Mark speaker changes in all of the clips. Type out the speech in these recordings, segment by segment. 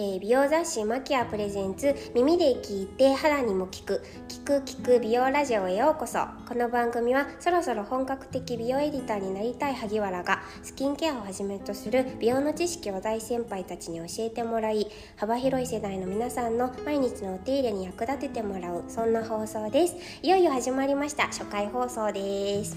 Speaker 1: えー、美容雑誌マキアプレゼンツ耳で聞いて肌にも効く聞く聞く美容ラジオへようこそ。この番組はそろそろ本格的美容エディターになりたい萩原がスキンケアをはじめとする美容の知識を大先輩たちに教えてもらい幅広い世代の皆さんの毎日のお手入れに役立ててもらうそんな放送です。いよいよ始まりました。初回放送です。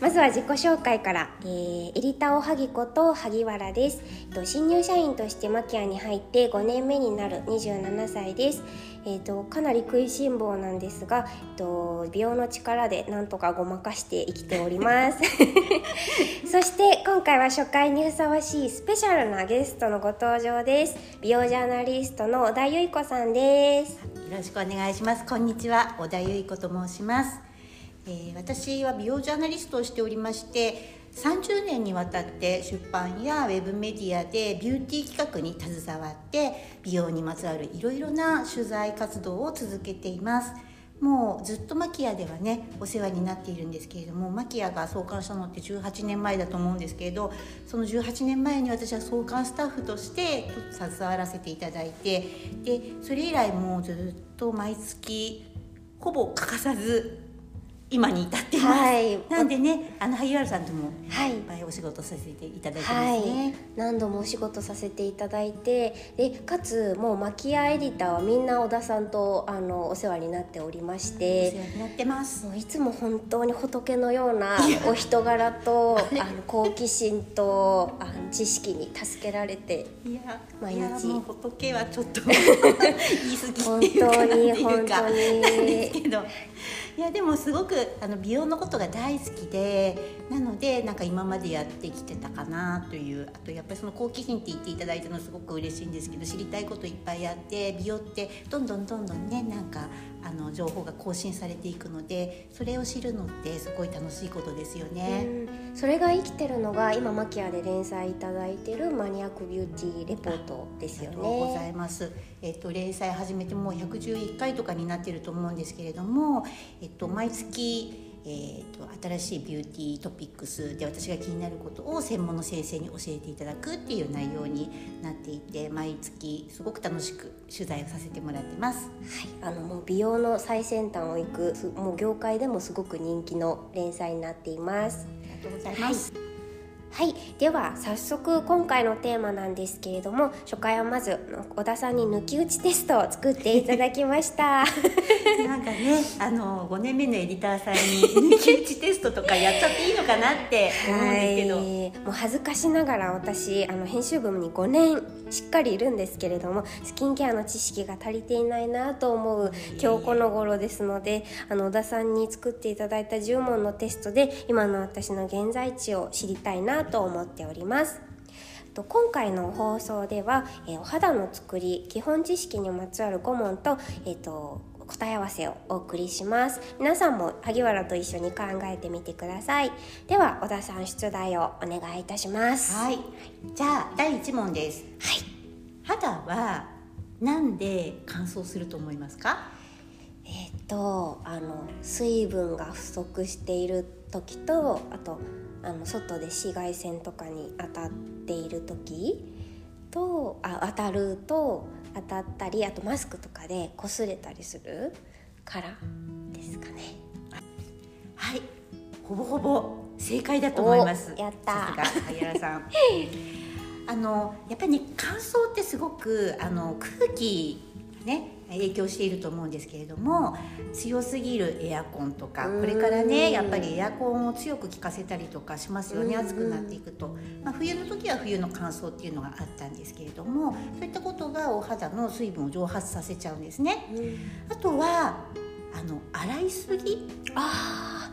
Speaker 1: まずは自己紹介から、えー、エリタオハギこと萩原です、えっと、新入社員としてマキアに入って5年目になる27歳です、えっと、かなり食いしん坊なんですが、えっと、美容の力でなんとかごまかして生きております。そして今回は初回にふさわしいスペシャルなゲストのご登場です。美容ジャーナリストの小田由衣子さんです。よ
Speaker 2: ろしくお願いします。こんにちは。小田由衣子と申しますえ、私は美容ジャーナリストをしておりまして30年にわたって出版やウェブメディアでビューティー企画に携わって美容にまつわるいろいろな取材活動を続けています。もうずっとマキアではねお世話になっているんですけれどもマキアが創刊したのって18年前だと思うんですけれどその18年前に私は創刊スタッフとして携わらせていただいてでそれ以来もうずっと毎月ほぼ欠かさず今に至っています、はい、なんでねあの萩原さんともい。っぱいお仕事させていただいてますね、はい、
Speaker 1: 何度もお仕事させていただいてでかつもうマキアエディターはみんな小田さんとあのお世話になっておりまして
Speaker 2: お世話になってます。
Speaker 1: いつも本当に仏のようなお人柄とあの好奇心とあの知識に助けられて
Speaker 2: いや毎日。仏はちょっと 言い過ぎっていうか本当に本当に。ですけどいやでもすごくあの美容のことが大好きでなのでなんか今までやってきてたかなというあとやっぱりその好奇心って言っていただいたのすごく嬉しいんですけど知りたいこといっぱいあって美容ってどんどんどんどんねなんかあの情報が更新されていくのでそれを知るのってすごい楽しいことですよね。
Speaker 1: それが生きてるのが今マキアで連載いただいてるマニアックビューティーレポートですよね。ありがと
Speaker 2: うございます。えっと連載始めてもう111回とかになってると思うんですけれども、えっと毎月えーと、新しいビューティートピックスで私が気になることを専門の先生に教えていただくっていう内容になっていて毎月すごく楽しく取材をさせてもらってます。
Speaker 1: はい、あのもう美容の最先端を行くもう業界でもすごく人気の連載になっています。
Speaker 2: ありがとうございます。
Speaker 1: はいはい。では早速今回のテーマなんですけれども初回はまず小田さんに抜き打ちテストを作っていただきました。
Speaker 2: なんかねあの5年目のエディターさんに抜き打ちテストとかやっちゃっていいのかなって思うんですけど、はい、も
Speaker 1: う恥ずかしながら私あの編集部に5年しっかりいるんですけれどもスキンケアの知識が足りていないなと思う今日この頃ですのであの小田さんに作っていただいた10問のテストで今の私の現在地を知りたいなと思っております。今回の放送では、えお肌の作り基本知識にまつわる5問と,、えーと、答え合わせをお送りします。皆さんも萩原と一緒に考えてみてください。では小田さん出題をお願いいたします。
Speaker 2: はい。じゃあ第1問です。
Speaker 1: はい。
Speaker 2: 肌はなんで乾燥すると思いますか？
Speaker 1: えっ、とあの水分が不足している時とあとあの外で紫外線とかに当たっている時とあ当たると当たったりあとマスクとかで擦れたりするからですかね。
Speaker 2: はい。ほぼほぼ正解だと思います。
Speaker 1: やった。さ
Speaker 2: すが萩原さん。あのやっぱりね乾燥ってすごくあの空気ね影響していると思うんですけれども強すぎるエアコンとかこれからねやっぱりエアコンを強く効かせたりとかしますよね暑くなっていくと、まあ、冬の時は冬の乾燥っていうのがあったんですけれどもそういったことがお肌の水分を蒸発させちゃうんですね。あとはあの洗いすぎ？
Speaker 1: あ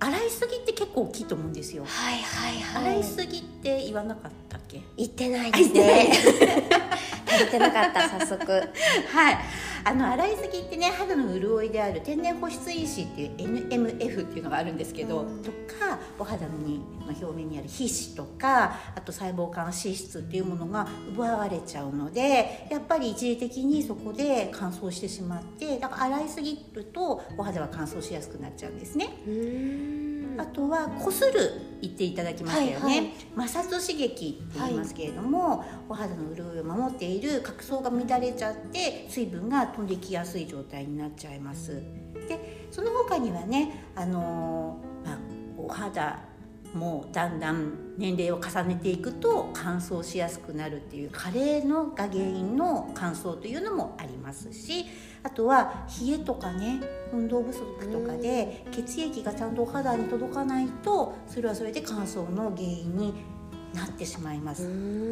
Speaker 2: 洗いすぎって結構大きいと思うんですよ。
Speaker 1: はいはいはい。
Speaker 2: 洗いすぎって言わなかったっけ？
Speaker 1: 言ってないですね。足りてなかった早速。
Speaker 2: はい。あの洗いすぎってね肌の潤いである天然保湿因子っていう NMF っていうのがあるんですけど、うん、とかお肌にの表面にある皮脂とかあと細胞間脂質っていうものが奪われちゃうのでやっぱり一時的にそこで乾燥してしまってだから洗いすぎるとお肌は乾燥しやすくなっちゃうんですね。あとはこする言っていただきましたよね、
Speaker 1: はいはい。
Speaker 2: 摩擦刺激って言いますけれども、お肌の潤いを守っている角層が乱れちゃって水分が飛んできやすい状態になっちゃいます。でその他にはねあのーまあ、お肌もだんだん年齢を重ねていくと乾燥しやすくなるっていう加齢のが原因の乾燥というのもありますしあとは冷えとかね運動不足とかで血液がちゃんとお肌に届かないとそれはそれで乾燥の原因になってしまいます。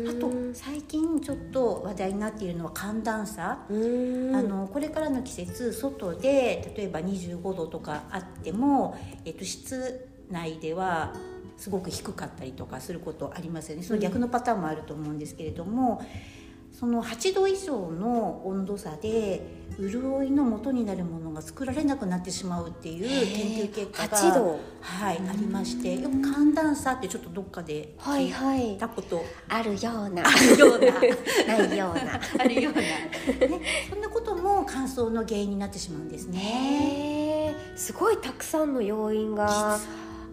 Speaker 2: あと最近ちょっと話題になっているのは寒暖差。あのこれからの季節外で例えば25度とかあっても、えっと、室内ではすごく低かったりとかすることありますよね。その逆のパターンもあると思うんですけれども、その8度以上の温度差で潤いの元になるものが作られなくなってしまうっていう研究結果が、
Speaker 1: 8度。
Speaker 2: はい、ありましてよく寒暖差ってちょっとどっかで
Speaker 1: はい
Speaker 2: 聞
Speaker 1: はい。
Speaker 2: いたこと
Speaker 1: あるような。
Speaker 2: あるような。
Speaker 1: ないような。
Speaker 2: あるような、ね、そんなことも乾燥の原因になってしまうんですね。
Speaker 1: すごいたくさんの要因が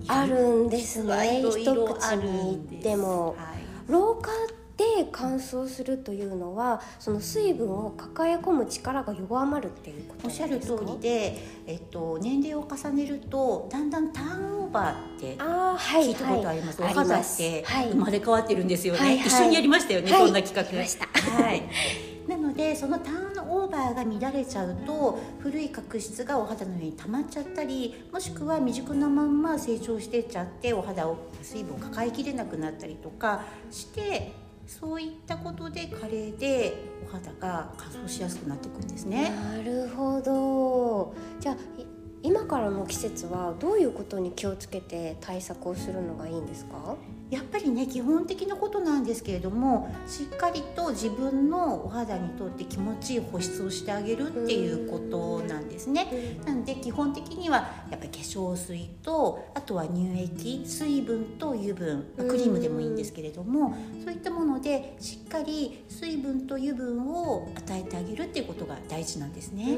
Speaker 1: あるんですね。一口に言っても。
Speaker 2: はい。
Speaker 1: 老化で乾燥するというのはその水分を抱え込む力が弱まるっていうこと
Speaker 2: おっしゃる通りで、えっと、年齢を重ねるとだんだんターンオーバーって
Speaker 1: あーはい
Speaker 2: 聞いたことあります、
Speaker 1: はい。
Speaker 2: お肌って
Speaker 1: はい。
Speaker 2: 生まれ変わってるんですよね、
Speaker 1: はいはい。
Speaker 2: 一緒にやりましたよね、
Speaker 1: はい。
Speaker 2: そんな企画はい。なのでそのターンオーバーが乱れちゃうと古い角質がお肌の上に溜まっちゃったりもしくは未熟なまんま成長してっちゃってお肌を水分を抱えきれなくなったりとかしてそういったことで加齢でお肌が乾燥しやすくなっていくんですね。
Speaker 1: なるほどじゃあ今からの季節はどういうことに気をつけて対策をするのがいいんですか？
Speaker 2: やっぱりね基本的なことなんですけれどもしっかりと自分のお肌にとって気持ちいい保湿をしてあげるっていうことなんですね。なので基本的にはやっぱり化粧水とあとは乳液水分と油分まあクリームでもいいんですけれどもそういったものでしっかり水分と油分を与えてあげるっていうことが大事なんですね。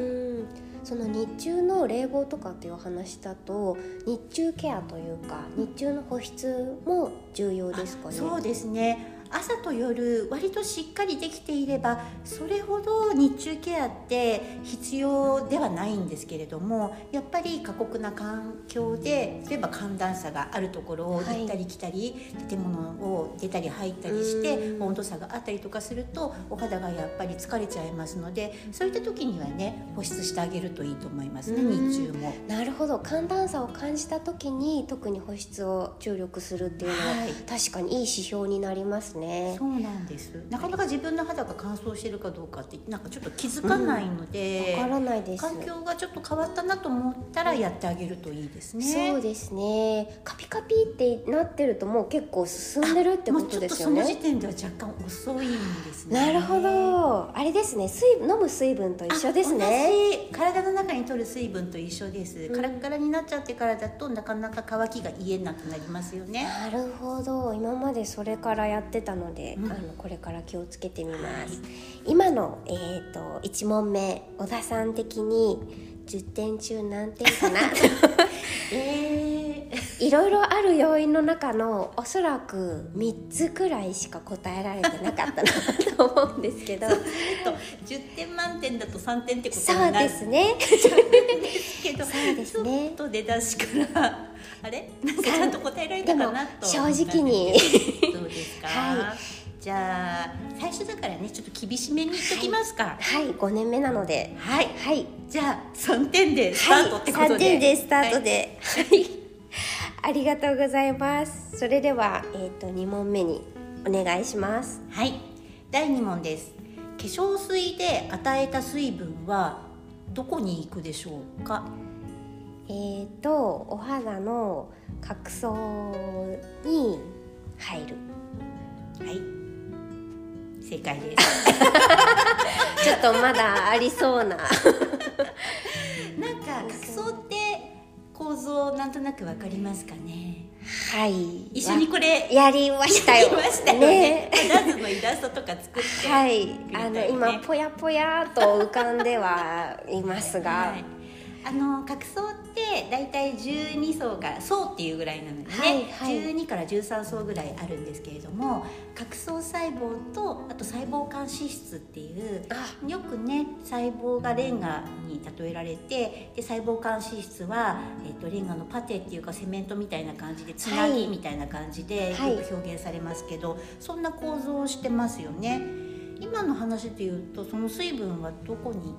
Speaker 1: その日中の冷房とかっていうお話だと日中ケアというか日中の保湿も重要ですかね？
Speaker 2: そうですね。朝と夜割としっかりできていればそれほど日中ケアって必要ではないんですけれどもやっぱり過酷な環境で例えば寒暖差があるところを
Speaker 1: はい。
Speaker 2: 行ったり来たり、建物を出たり入ったりして
Speaker 1: うん。
Speaker 2: 温度差があったりとかするとお肌がやっぱり疲れちゃいますのでそういった時にはね保湿してあげるといいと思いますね
Speaker 1: うん。
Speaker 2: 日中も。
Speaker 1: なるほど。寒暖差を感じた時に特に保湿を注力するっていうのは、
Speaker 2: はい。
Speaker 1: 確かにいい指標になりますね。
Speaker 2: そうなんです。なかなか自分の肌が乾燥してるかどうかってなんかちょっと気づかないので、
Speaker 1: わからないです。
Speaker 2: 環境がちょっと変わったなと思ったらやってあげるといいですね。
Speaker 1: そうですね。カピカピってなってるともう結構進んでるってことですよ
Speaker 2: もうちょっとその時
Speaker 1: ね
Speaker 2: 点では若干遅いんですね。
Speaker 1: なるほど。あれですね。水飲む水分と一緒ですね。
Speaker 2: 体の中に取る水分と一緒です、
Speaker 1: うん。
Speaker 2: カラッカラになっちゃってからだとなかなか乾きが癒えなくなりますよね。
Speaker 1: なるほど。今までそれからやってたので、
Speaker 2: うん。
Speaker 1: あのこれから気をつけてみます、
Speaker 2: はい
Speaker 1: 今の、えー、と1問目小田さん的に10点中何点かな？
Speaker 2: えー、
Speaker 1: いろいろある要因の中のおそらく3つくらいしか答えられてなかったなと思うんですけど。
Speaker 2: そうすると10点満点だと3点ってこと
Speaker 1: そう
Speaker 2: になる。
Speaker 1: ですね。
Speaker 2: けど
Speaker 1: そうですね。
Speaker 2: ちょっと出だしからあれ？なんかちゃんと答えられたかなと。
Speaker 1: 正直に
Speaker 2: どうですか、
Speaker 1: は
Speaker 2: じゃあ最初だからねちょっと厳しめに言っときますか。
Speaker 1: はい。5年目なので。
Speaker 2: はい、
Speaker 1: はい。
Speaker 2: じゃあ3点でスタートってことで、
Speaker 1: はい、3点でスタートで、はい、ありがとうございます。それでは、えー、と2問目にお願いします。
Speaker 2: はい、はい、第2問です。化粧水で与えた水分はどこに行くでしょうか？
Speaker 1: えー、とお肌の角層に入る
Speaker 2: はい。正解です。
Speaker 1: ちょっとまだありそうな。
Speaker 2: なんか角層って構造なんとなくわかりますかね。
Speaker 1: はい。
Speaker 2: 一緒にこれ
Speaker 1: やりましたよ。
Speaker 2: やりましたよね。ラズのイラストとか作って
Speaker 1: はい。あの今ぽやぽやと浮かんではいますが、
Speaker 2: はい、あの角層ってって大体12層から層っていうぐらいなのでね、
Speaker 1: はいはい。
Speaker 2: 12から13層ぐらいあるんですけれども角層細胞とあと細胞間脂質っていう
Speaker 1: あ。
Speaker 2: よくね細胞がレンガに例えられてで細胞間脂質は、えー、とレンガのパテっていうかセメントみたいな感じでつなぎみたいな感じでよ
Speaker 1: はい。
Speaker 2: く表現されますけど、そんな構造をしてますよね。今の話でいうとその水分はどこに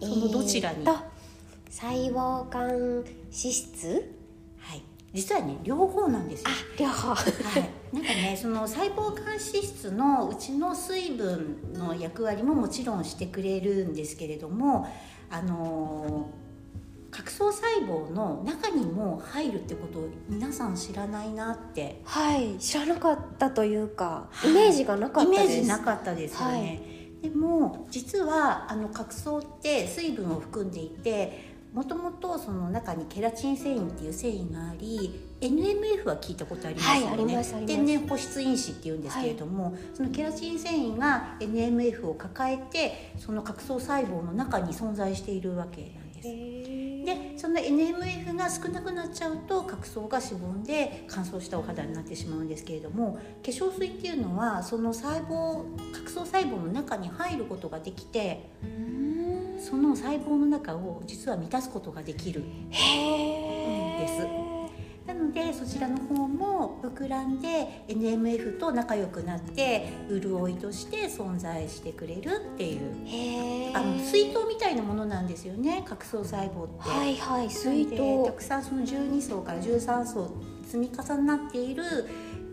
Speaker 2: そのどちらに？
Speaker 1: えーと細胞間脂質？
Speaker 2: はい。実はね両方なんですよ。
Speaker 1: あ。両方。
Speaker 2: はい、なんかねその細胞間脂質のうちの水分の役割ももちろんしてくれるんですけれどもあのー角層細胞の中にも入るってことを皆さん知らないなって。
Speaker 1: はい。知らなかったというか
Speaker 2: はい。
Speaker 1: イメージがなかったです。
Speaker 2: イメージなかったですよね、でも実はあの角層って水分を含んでいてもともとその中にケラチン繊維っていう繊維があり NMF は聞いたことありますよね、
Speaker 1: はい
Speaker 2: 天然保湿因子っていうんですけれども、そのケラチン繊維が NMF を抱えてその角層細胞の中に存在しているわけなんです。でその NMF が少なくなっちゃうと角層がしぼんで乾燥したお肌になってしまうんですけれども化粧水っていうのはその細胞角層細胞の中に入ることができてその細胞の中を実は満たすことができる
Speaker 1: へ
Speaker 2: です。なのでそちらの方も膨らんで NMF と仲良くなって潤いとして存在してくれるっていうあの水筒みたいなものなんですよね角層細胞って。
Speaker 1: はいはい水
Speaker 2: で
Speaker 1: 筒。
Speaker 2: たくさんその12層から13層積み重なっている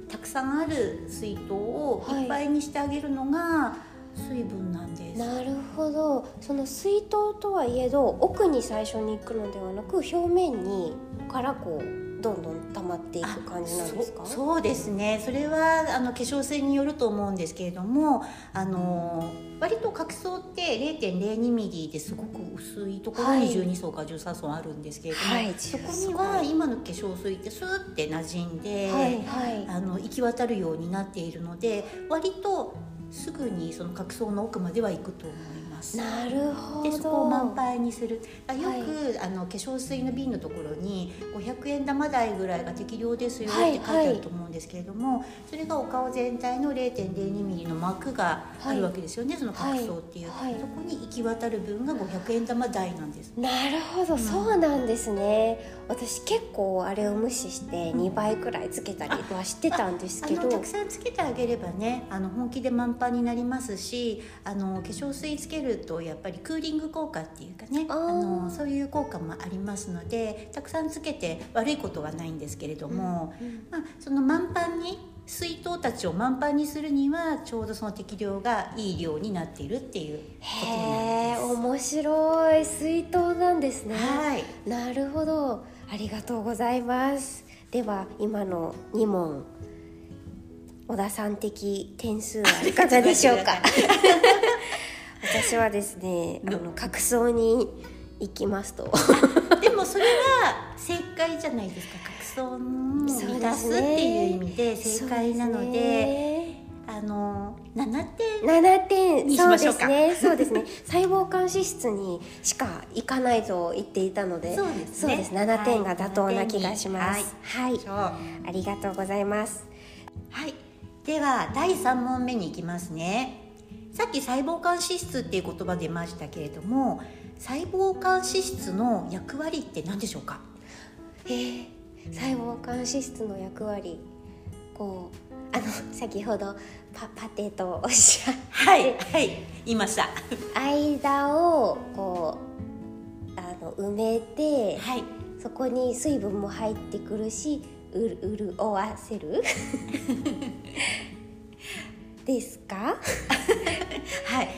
Speaker 2: たくさんある水筒をいっぱいにしてあげるのが水分なんです。
Speaker 1: なるほど。その水筒とはいえど奥に最初に行くのではなく表面にからこうどんどん溜まっていく感じなんですか？
Speaker 2: そそうですね。それはあの化粧水によると思うんですけれどもあの割と角層って0.02ミリですごく薄いところに
Speaker 1: はい
Speaker 2: 12層から13層あるんですけれども、
Speaker 1: はい
Speaker 2: そこには今の化粧水ってスーって馴染んで、
Speaker 1: はいはい。
Speaker 2: あの行き渡るようになっているので割とすぐにその角層の奥までは行くと思います。
Speaker 1: なるほど。
Speaker 2: でそこを満杯にする。あよく、あの化粧水の瓶のところに500円玉台ぐらいが適量ですよって書いてあると思うんですけれども、それがお顔全体の0.02ミリの膜があるわけですよね、その角層っていう、
Speaker 1: はい。はい
Speaker 2: そこに行き渡る分が500円玉台なんです。
Speaker 1: なるほど、
Speaker 2: ん。
Speaker 1: そうなんですね私結構あれを無視して2倍くらいつけたりはしてたんです
Speaker 2: あ
Speaker 1: けど
Speaker 2: のたくさんつけてあげればねあの本気で満杯になりますしあの化粧水つけるとやっぱりクーリング効果っていうかね
Speaker 1: あ
Speaker 2: のそういう効果もありますのでたくさんつけて悪いことはないんですけれども、
Speaker 1: うん
Speaker 2: まあ、その満杯に水筒たちを満杯にするにはちょうどその適量がいい量になっているっていうこと
Speaker 1: へえ
Speaker 2: なんです。
Speaker 1: 面白い。水筒なんですね。
Speaker 2: はい。
Speaker 1: なるほどありがとうございます。では今の2問小田さん的点数はいかがでしょうか？私はですねあの角層に行きますと。
Speaker 2: でもそれは正解じゃないですか。角層を満たすっていう意味で正解なのであの7点
Speaker 1: 7点。
Speaker 2: にし
Speaker 1: そうで
Speaker 2: ましょうか。
Speaker 1: すね。そうですね。細胞間脂質にしか行かないと言っていたので
Speaker 2: そうですね。
Speaker 1: そうです。7点が妥当な気がします。はい、
Speaker 2: は
Speaker 1: ありがとうございます。
Speaker 2: い。では第3問目に行きますね。さっき細胞間脂質っていう言葉出ましたけれども細胞間脂質の役割って何でしょうか？
Speaker 1: えー、細胞間脂質の役割。こうあの先ほどパパテとおっしゃっ
Speaker 2: はいはい。言いました
Speaker 1: 間をこうあの埋めて
Speaker 2: はい。
Speaker 1: そこに水分も入ってくるしうる潤わせる？ですか？
Speaker 2: はい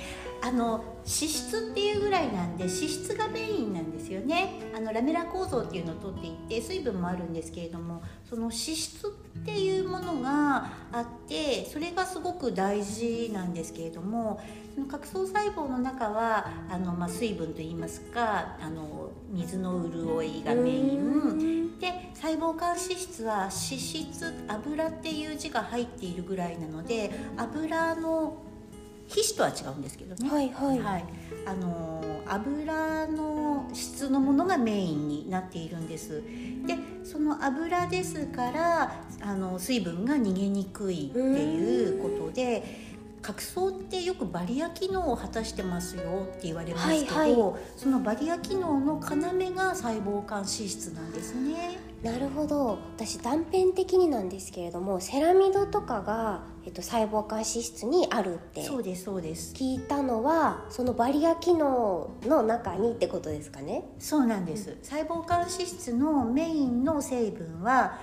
Speaker 2: あの脂質っていうぐらいなんで脂質がメインなんですよね。あのラメラ構造っていうのをとっていて水分もあるんですけれどもその脂質っていうものがあってそれがすごく大事なんですけれどもその角層細胞の中はあの、まあ、水分といいますかあの水の潤いがメイン。で細胞間脂質は脂質油っていう字が入っているぐらいなので油の皮脂とは違うんですけどね、
Speaker 1: はいはい、
Speaker 2: はい、あの油の質のものがメインになっているんです。でその油ですからあの水分が逃げにくいっていうことで角層ってよくバリア機能を果たしてますよって言われますけど、はいはい、そのバリア機能の要が細胞間脂質なんですね。
Speaker 1: なるほど。私断片的になんですけれどもセラミドとかが、えっと、細胞間脂質にあるって
Speaker 2: そうですそうです。
Speaker 1: 聞いたのはそのバリア機能の中にってことですかね？
Speaker 2: そうなんです、うん、細胞間脂質のメインの成分は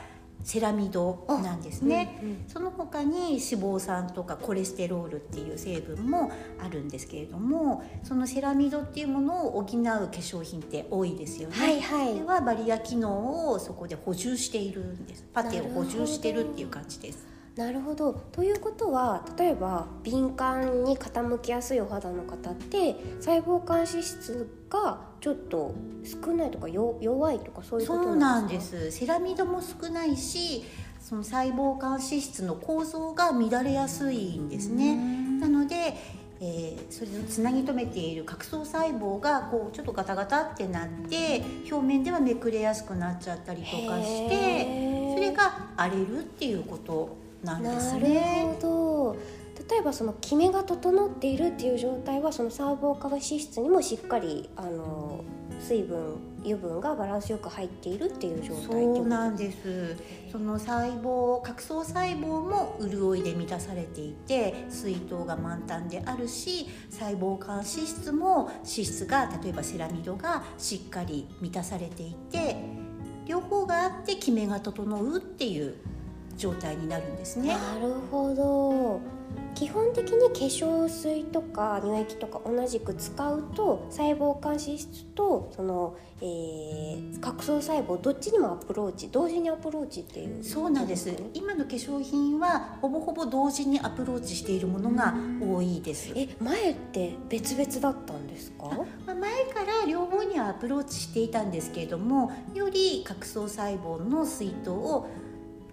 Speaker 2: セラミドなんですね、うんうん、その他に脂肪酸とかコレステロールっていう成分もあるんですけれどもそのセラミドっていうものを補う化粧品って多いですよね、はいはい、ではバリア機能をそこで補充しているんです。パテを補充してるっていう感じです
Speaker 1: なるほど。ということは例えば敏感に傾きやすいお肌の方って細胞間脂質がちょっと少ないとか弱いとかそういうこと
Speaker 2: そうなんです。セラミドも少ないしその細胞間脂質の構造が乱れやすいんですね。なのでえー、それをつなぎ止めている角層細胞がこうちょっとガタガタってなって表面ではめくれやすくなっちゃったりとかしてそれが荒れるっていうことなんですね。
Speaker 1: なるほど。例えばそのキメが整っているっていう状態はその細胞化脂質にもしっかりあの水分油分がバランスよく入っているっていう状態
Speaker 2: そうなんです。その細胞角層細胞も潤いで満たされていて水筒が満タンであるし細胞間脂質も脂質が例えばセラミドがしっかり満たされていて両方があってキメが整うっていう状態になるんですね。
Speaker 1: なるほど。基本的に化粧水とか乳液とか同じく使うと細胞間脂質とその、えー、角層細胞どっちにもアプローチ同時にアプローチっていう。
Speaker 2: そうなんです。今の化粧品はほぼほぼ同時にアプローチしているものが多いです。
Speaker 1: え前って別々だったんですか？
Speaker 2: 前から両方にはアプローチしていたんですけれどもより角層細胞の水分を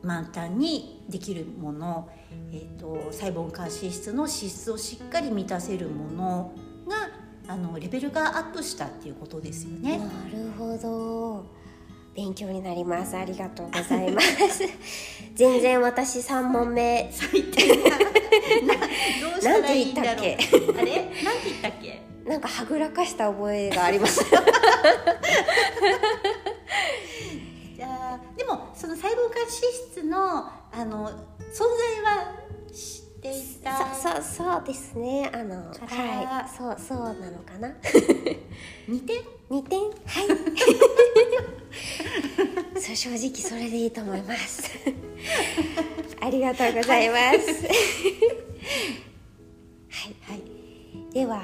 Speaker 2: 満タンにできるもの、えーと、細胞間脂質の脂質をしっかり満たせるものがあのレベルがアップしたっていうことですよね。
Speaker 1: なるほど。勉強になります。ありがとうございます。全然私三問目。
Speaker 2: 最低 な。どうしたらいいんだろう。あれ？なんて言ったっけ？
Speaker 1: なんかはぐらかした覚えがあります
Speaker 2: その細胞間脂質のあの存在は知っていた？
Speaker 1: そうそうですね。あのはい。そうそうなのかな？
Speaker 2: 二点
Speaker 1: 二点はい。そう正直それでいいと思います。ありがとうございます。はい、はい、では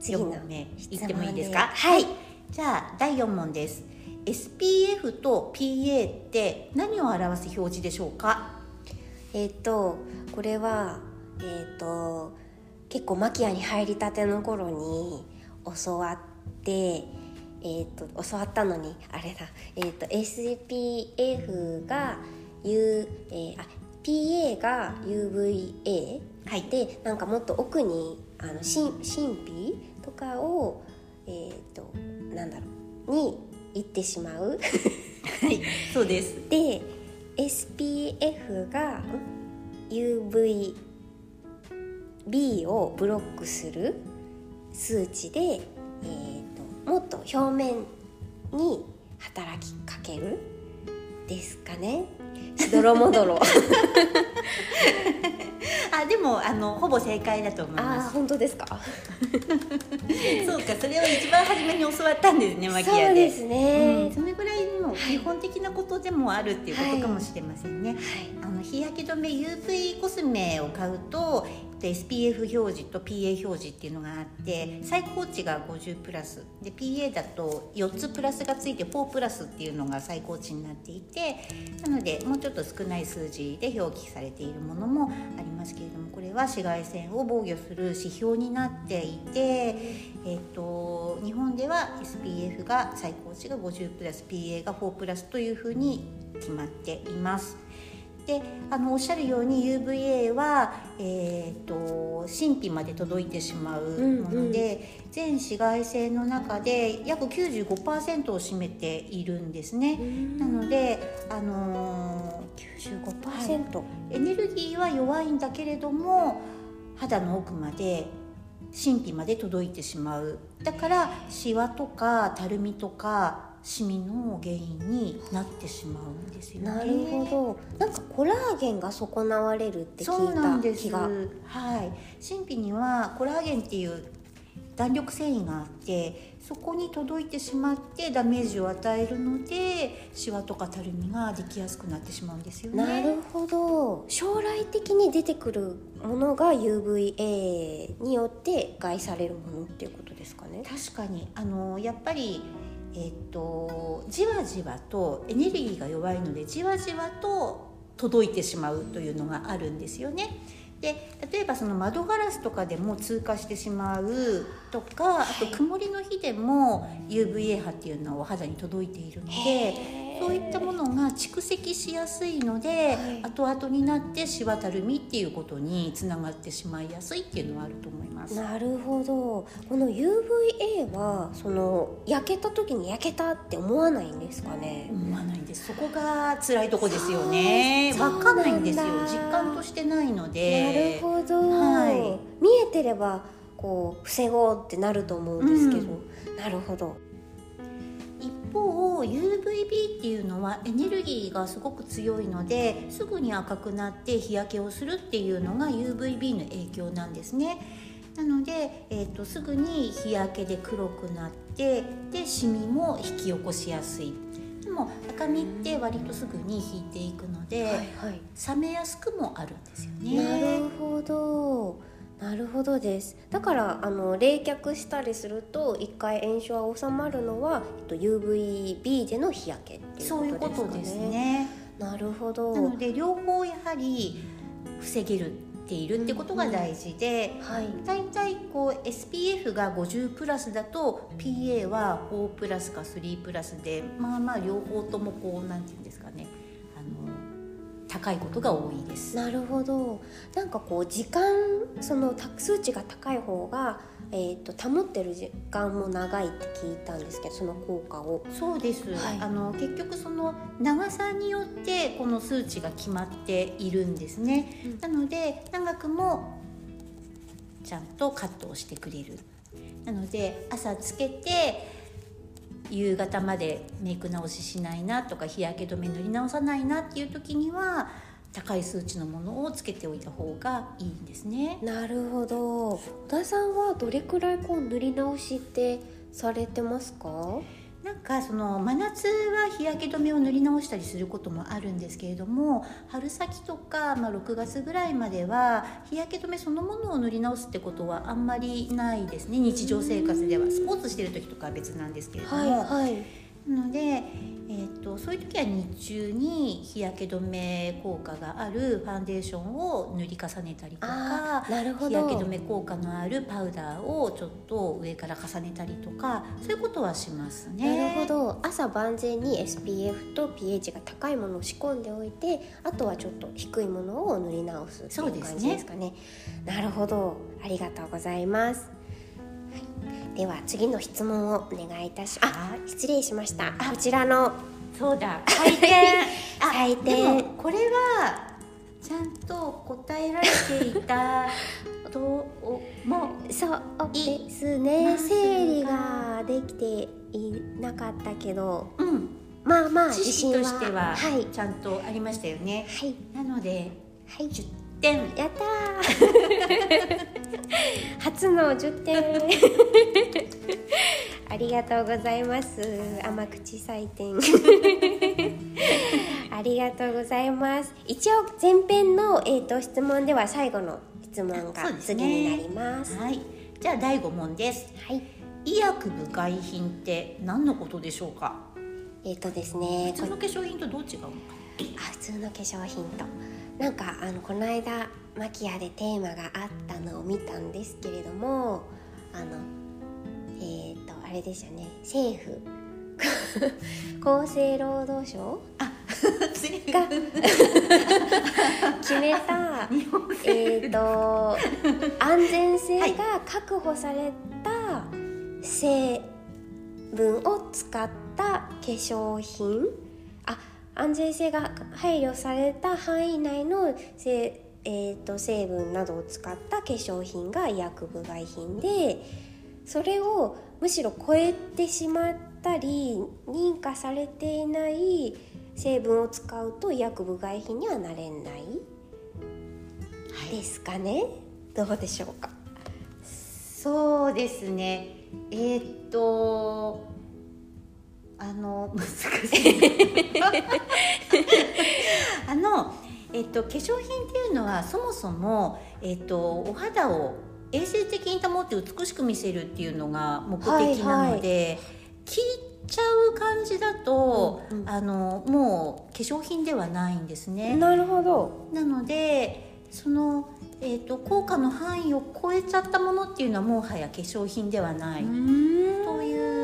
Speaker 1: 次の
Speaker 2: 問目いってもいいですか？はい。じゃあ第4問です SPF と PA って何を表す表示でしょうか？
Speaker 1: えっ、ー、とこれはえっ、ー、と結構マキアに入りたての頃に教わってえーと、教わったのにあれだ、えーと、SPF が U、えー、あ PA が UVA、はい、でなんかもっと奥にあの神神秘とかを、えーとなんだろうに行ってしまう。
Speaker 2: はいそうです。
Speaker 1: で SPF が UVB をブロックする数値で、えーと、もっと表面に働きかけるですかね。しどろもどろ
Speaker 2: あでもあのほぼ正解だと思いま
Speaker 1: す。あ本当ですか？
Speaker 2: そうかそれを一番初めに教わったんですねマキアで。
Speaker 1: そうですね、
Speaker 2: うん、それぐらいの基本的なことでもあるっていうことかもしれませんね、はい、あの日焼け止め UV コスメを買うとで SPF 表示と PA 表示っていうのがあって最高値が50プラスで PA だと4つプラスがついて4プラスっていうのが最高値になっていてなのでもうちょっと少ない数字で表記されているものもありますけれどもこれは紫外線を防御する指標になっていて、えーと、日本では SPF が最高値が50プラス PA が4プラスというふうに決まっています。であのおっしゃるように UVA は、えーと、神秘まで届いてしまうもので、うん。うん、全紫外線の中で約95%を占めているんですね。なので、あの
Speaker 1: ー、95%、はい、
Speaker 2: エネルギーは弱いんだけれども肌の奥まで神秘まで届いてしまう。だからシワとかたるみとかシミの原因になってしまうんですよね。
Speaker 1: なるほど。なんかコラーゲンが損なわれるって聞いた気が。
Speaker 2: はい。神秘にはコラーゲンっていう弾力繊維があってそこに届いてしまってダメージを与えるのでシワとかたるみができやすくなってしまうんですよね。
Speaker 1: なるほど将来的に出てくるものが UVA によって害されるものっていうことですかね。
Speaker 2: 確かにあのやっぱりえっと、じわじわとエネルギーが弱いのでじわじわと届いてしまうというのがあるんですよね。で例えばその窓ガラスとかでも通過してしまうとかあと曇りの日でも UVA 波っていうのはお肌に届いているので。そういったものが蓄積しやすいので、はい、後々になってしわたるみっていうことにつながってしまいやすいっていうのはあると思います。
Speaker 1: なるほど。この UVA はその焼けた時に焼けたって思わないんですかね？
Speaker 2: 思わないんです。そこが辛いとこですよね。わかんないんですよ。実感としてないの
Speaker 1: で。なるほど、はい、見えてればこう防ごうってなると思うんですけど、うん、なるほど
Speaker 2: 方 UVB っていうのはエネルギーがすごく強いのですぐに赤くなって日焼けをするっていうのが UVB の影響なんですね。なので、えーと、すぐに日焼けで黒くなってでシミも引き起こしやすいでも赤みって割とすぐに引いていくので、はいはい、冷めやすくもあるんですよね。
Speaker 1: なるほどなるほどです。だからあの冷却したりすると一回炎症が収まるのは、えっと、UVB での日焼けっていうことですね。ね。なるほど。
Speaker 2: なので両方やはり防げるているってことが大事で、うんはい、大体こう SPF が50プラスだと PA は4プラスか3プラスでまあまあ両方ともこうなんていうんですかね高いことが多いです。
Speaker 1: なるほど。なんかこう時間その数値が高い方がえーと、保ってる時間も長いって聞いたんですけどその効果を。
Speaker 2: そうです、はい、あの結局その長さによってこの数値が決まっているんですね、うん、なので長くもちゃんとカットをしてくれる。なので朝つけて夕方までメイク直ししないなとか日焼け止め塗り直さないなっていう時には高い数値のものをつけておいた方がいいんですね。
Speaker 1: なるほど。小田さんはどれくらいこう塗り直しってされてますか？
Speaker 2: なんかその真夏は日焼け止めを塗り直したりすることもあるんですけれども春先とか、まあ、6月ぐらいまでは日焼け止めそのものを塗り直すってことはあんまりないですね。日常生活では。スポーツしてる時とかは別なんですけれども。はいはい。ので、えーと、そういう時は日中に日焼け止め効果があるファンデーションを塗り重ねたりとか
Speaker 1: なるほど
Speaker 2: 日焼け止め効果のあるパウダーをちょっと上から重ねたりとかそういうことはしますね。
Speaker 1: なるほど朝万全に SPF と pH が高いものを仕込んでおいてあとはちょっと低いものを塗り直すっていう感じですかね。ねなるほどありがとうございます。では次の質問をお願いいたしあ失礼しました。こちらの
Speaker 2: そうだ。採点
Speaker 1: 採点
Speaker 2: これはちゃんと答えられていたとも
Speaker 1: そうですね。整理ができていなかったけど、うん、まあまあ
Speaker 2: 自信としては、はい、ちゃんとありましたよね。はい、なので、はい、10点。
Speaker 1: やった 初の10点。ありがとうございます。甘口採点。ありがとうございます。一応前編の、えーと、質問では最後の質問が次になります、
Speaker 2: ね、はい。じゃあ第5問です。はい。医薬部外品って何のことでしょうか？
Speaker 1: えっ、ー、とですね
Speaker 2: 普通の化粧品とどう違うのか
Speaker 1: あ普通の化粧品となんかあのこの間マキアでテーマがあったのを見たんですけれどもあのえっ、ー、とあれでしたね政府。厚生労働省？
Speaker 2: あ
Speaker 1: が決めたえーと安全性が確保された成分を使った化粧品。あ安全性が配慮された範囲内のせ、えー、と成分などを使った化粧品が医薬部外品でそれをむしろ超えてしまったり認可されていない成分を使うと医薬部外品にはなれない。ですかね、どうでしょうか？
Speaker 2: そうですね。えーっとあの難しい。あの、えっと、化粧品っていうのはそもそも、えっと、お肌を衛生的に保って美しく見せるっていうのが目的なので、聞いちゃう感じだと、
Speaker 1: うんうん。
Speaker 2: あのもう化粧品ではないんですね。
Speaker 1: なるほど。
Speaker 2: なのでその、えー、と効果の範囲を超えちゃったものっていうのはもはや化粧品ではない、という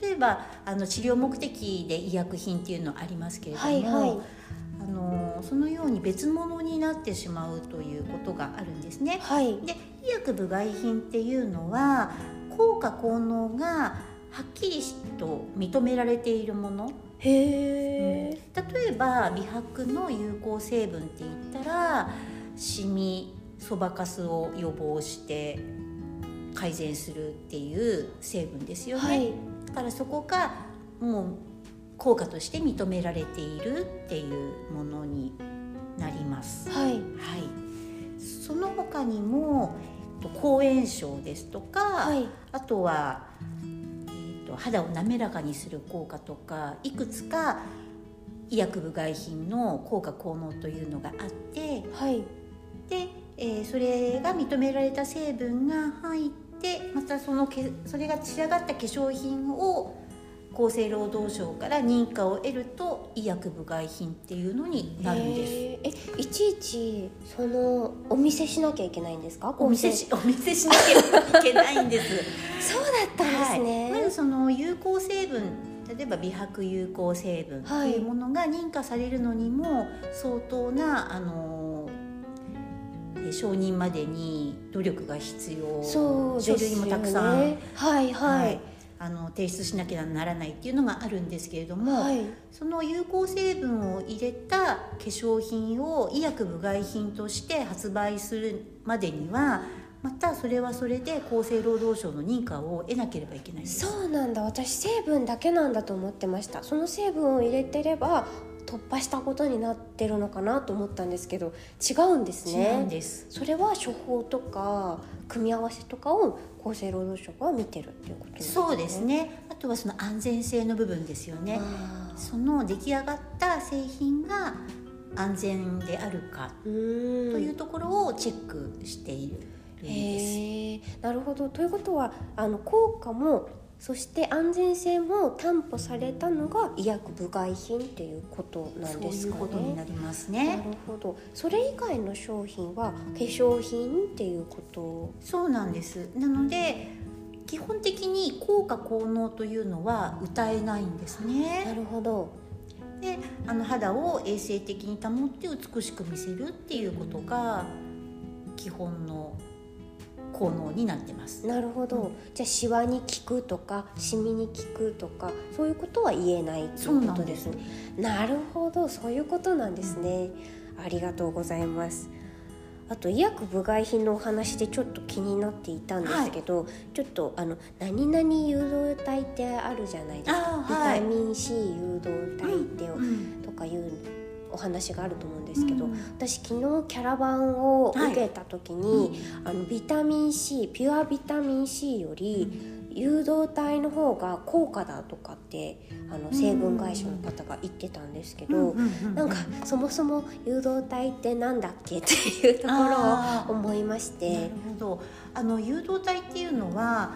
Speaker 2: 例えばあの治療目的で医薬品っていうのありますけれども、
Speaker 1: はいはい。
Speaker 2: あのそのように別物になってしまうということがあるんですね。
Speaker 1: はい。
Speaker 2: で医薬部外品っていうのは効果効能がはっきりと認められているもの。
Speaker 1: へえ、
Speaker 2: 例えば美白の有効成分って言ったらシミそばかすを予防して改善するっていう成分ですよね、
Speaker 1: はい。
Speaker 2: だからそこがもう効果として認められているっていうものになります。
Speaker 1: はい。
Speaker 2: はい、その他にもえっと抗炎症ですとか、
Speaker 1: はい。
Speaker 2: あとは、えー、と肌を滑らかにする効果とかいくつか医薬部外品の効果効能というのがあって
Speaker 1: はい。
Speaker 2: で、えーそれが認められた成分が入ってまたそのけそれが仕上がった化粧品を厚生労働省から認可を得ると医薬部外品っていうのになるんです。
Speaker 1: えいちいちそのお見せしなきゃいけないんですか？
Speaker 2: お見せしお見せしなければいけないんです。
Speaker 1: そうだったんですね、
Speaker 2: はい、まずその有効成分例えば美白有効成分っていうものが認可されるのにも相当なあのえ承認までに努力が必要。
Speaker 1: そう
Speaker 2: 書類もたくさん、
Speaker 1: はいはい。
Speaker 2: あの提出しなきゃならないっていうのがあるんですけれども、
Speaker 1: はい。
Speaker 2: その有効成分を入れた化粧品を医薬部外品として発売するまでにはまたそれはそれで厚生労働省の認可を得なければいけない。
Speaker 1: そうなんだ。私成分だけなんだと思ってました。その成分を入れてれば突破したことになってるのかなと思ったんですけど違うんです
Speaker 2: 違
Speaker 1: ね
Speaker 2: うんです。
Speaker 1: それは処方とか組み合わせとかを厚生労働省が見てるっていうことですね
Speaker 2: そうですね。あとはその安全性の部分ですよね。その出来上がった製品が安全であるかというところをチェックしているんです。
Speaker 1: なるほどということはあの効果もそして安全性も担保されたのが医薬部外品っていうことなん
Speaker 2: そう
Speaker 1: ですかね。
Speaker 2: いうことになります
Speaker 1: な
Speaker 2: ね。
Speaker 1: るほどそれ以外の商品は化粧品っていうこと？
Speaker 2: そうなんです。なので基本的に効果効能というのは歌えないんです
Speaker 1: な
Speaker 2: ね。
Speaker 1: るほど
Speaker 2: で、あの肌を衛生的に保って美しく見せるっていうことが基本の効能になってます。
Speaker 1: なるほど、じゃあシワに効くとかシミに効くとかそういうことは言えないということですね。なるほど。そういうことなんですね、ありがとうございます。あと医薬部外品のお話でちょっと気になっていたんですけど、ちょっとあの何々誘導体ってあるじゃないですか、
Speaker 2: はい。
Speaker 1: ビタミン C 誘導体って、
Speaker 2: うん
Speaker 1: とかいうお話があると思うんですけど、
Speaker 2: うん。
Speaker 1: 私昨日キャラバンを受けた時に、あのビタミン C ピュアビタミン C より誘導体の方が高価だとかってあの成分会社の方が言ってたんですけど、なんかそもそも誘導体ってなんだっけっていうところを思いまし
Speaker 2: な
Speaker 1: て
Speaker 2: あの誘導体っていうのは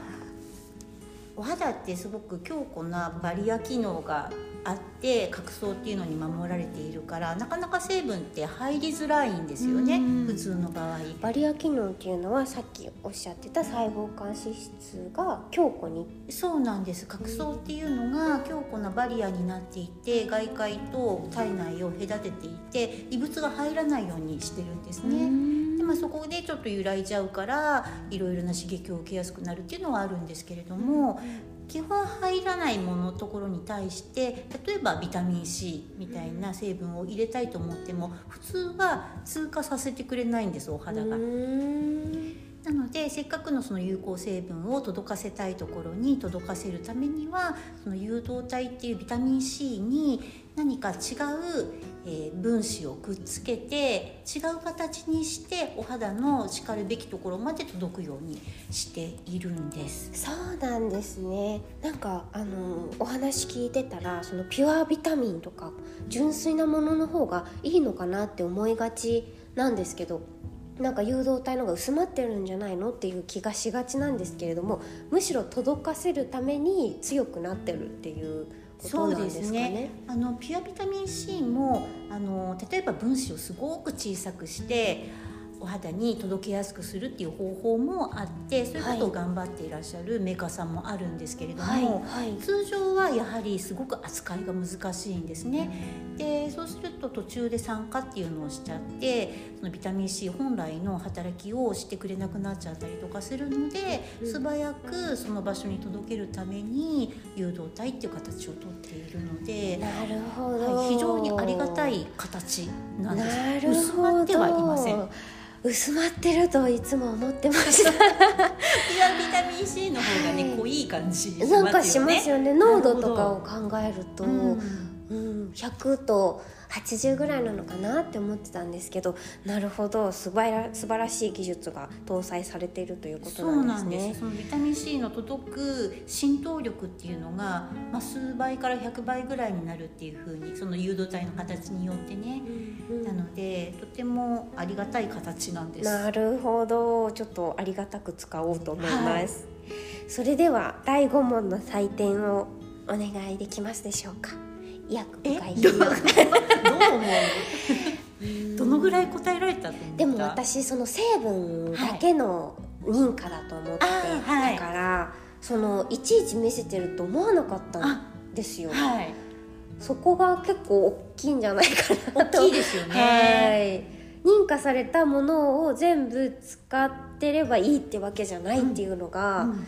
Speaker 2: お肌ってすごく強固なバリア機能があって角層っていうのに守られているからなかなか成分って入りづらいんですよね、普通の場合。
Speaker 1: バリア機能っていうのはさっきおっしゃってた細胞間脂質が強固に。
Speaker 2: そうなんです。角層っていうのが強固なバリアになっていて外界と体内を隔てていて異物が入らないようにしてるんですね。でまあ、そこでちょっと揺らいじゃうからいろいろな刺激を受けやすくなるっていうのはあるんですけれども、基本入らないものところに対して例えばビタミン C みたいな成分を入れたいと思っても普通は通過させてくれないんですお肌が。なのでせっかくのその有効成分を届かせたいところに届かせるためにはその誘導体っていうビタミン C に何か違う、えー、分子をくっつけて違う形にしてお肌のしかるべきところまで届くようにしているんです。
Speaker 1: そうなんですね。なんかあのお話聞いてたらそのピュアビタミンとか純粋なものの方がいいのかなって思いがちなんですけどなんか誘導体のが薄まってるんじゃないのっていう気がしがちなんですけれどもむしろ届かせるために強くなってるっていうことなんですかね。そうですね
Speaker 2: あのピュアビタミン C もあの例えば分子をすごく小さくしてお肌に届けやすくするっていう方法もあってそういうことを頑張っていらっしゃるメーカーさんもあるんですけれども、はいはい、通常はやはりすごく扱いが難しいんですね。でそうすると途中で酸化っていうのをしちゃってそのビタミン C 本来の働きをしてくれなくなっちゃったりとかするので、うん、素早くその場所に届けるために誘導体っていう形をとっているので
Speaker 1: なるほど、
Speaker 2: はい、非常にありがたい形なんです。薄まってはいません。
Speaker 1: 薄まってるといつも思ってました。ビ
Speaker 2: タミン C の方がね、はい、濃い感じ、
Speaker 1: ね、なんかしますよね。濃度とかを考えると、うん、うん、100と80ぐらいなのかなって思ってたんですけどなるほど素晴ら素晴らしい技術が搭載されているということなんですね。
Speaker 2: そのビタミン C の届く浸透力っていうのが、まあ、数倍から100倍ぐらいになるっていうふうにその誘導体の形によってね、うんうん、なのでとてもありがたい形なんです。
Speaker 1: なるほどちょっとありがたく使おうと思います。はい、それでは第5問の採点をお願いできますでしょうか。医薬部外
Speaker 2: どう思う？どのぐらい答えられた
Speaker 1: でも私その成分だけの認可だと思って、はい、だから、そのいちいち見せてると思わなかったんですよ。はい、そこが結構大きいんじゃないかな
Speaker 2: と。大きいですよね。はい。
Speaker 1: 認可されたものを全部使ってればいいってわけじゃないっていうのが、うんうん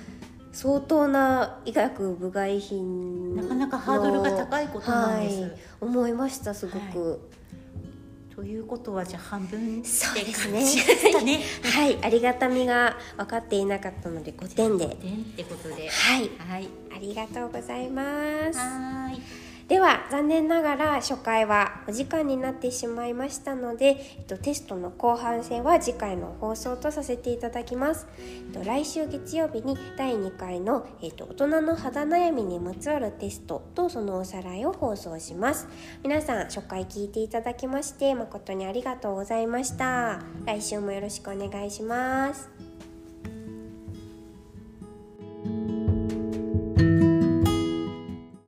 Speaker 1: 相当な医学部外品
Speaker 2: なかなかハードルが高いことなんです、はい、
Speaker 1: 思いましたすごく、はい、
Speaker 2: ということはじゃあ半分
Speaker 1: そうですね。ね。はいありがたみが分かっていなかったので5点で。5
Speaker 2: 点ってことで。
Speaker 1: はい、はい、ありがとうございます。はいでは残念ながら初回はお時間になってしまいましたので、えっと、テストの後半戦は次回の放送とさせていただきます、えっと、来週月曜日に第2回の、えっと、大人の肌悩みにまつわるテストとそのおさらいを放送します。皆さん初回聞いていただきまして誠にありがとうございました。来週もよろしくお願いします。